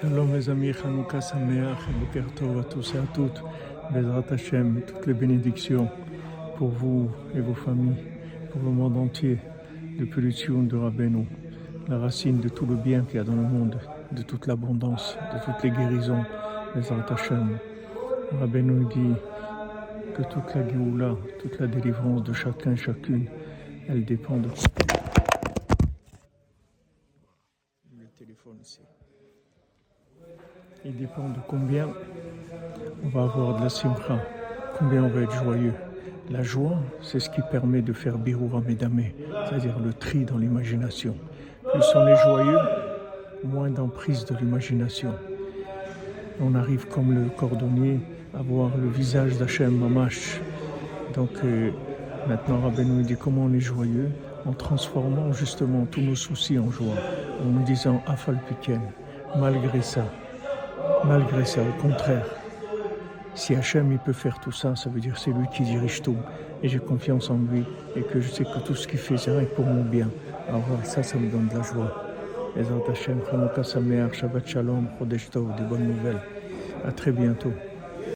Shalom mes amis, Hanouka Sameach, Boker Tov à tous et à toutes, Bezrat Hashem, toutes les bénédictions pour vous et vos familles, pour le monde entier, depuis le de Rabbeinu, la racine de tout le bien qu'il y a dans le monde, de toute l'abondance, de toutes les guérisons, Bezrat Hashem. Rabbeinu dit que toute la Géoula, toute la délivrance de chacun, chacune, elle dépend de le téléphone. Il dépend de combien on va avoir de la simcha, combien on va être joyeux. La joie, c'est ce qui permet de faire biroura medamé, c'est-à-dire le tri dans l'imagination. Plus on est joyeux, moins d'emprise de l'imagination. On arrive comme le cordonnier à voir le visage d'Hachem Mamash. Donc euh, maintenant Rabbi nous dit comment on est joyeux en transformant justement tous nos soucis en joie, en nous disant Afal malgré ça, malgré ça, au contraire. Si Hachem il peut faire tout ça, ça veut dire c'est lui qui dirige tout. Et j'ai confiance en lui et que je sais que tout ce qu'il fait, c'est pour mon bien. Alors ça, ça me donne de la joie. Les Hachem, Shabbat Shalom, Tov, des bonnes nouvelles. À très bientôt.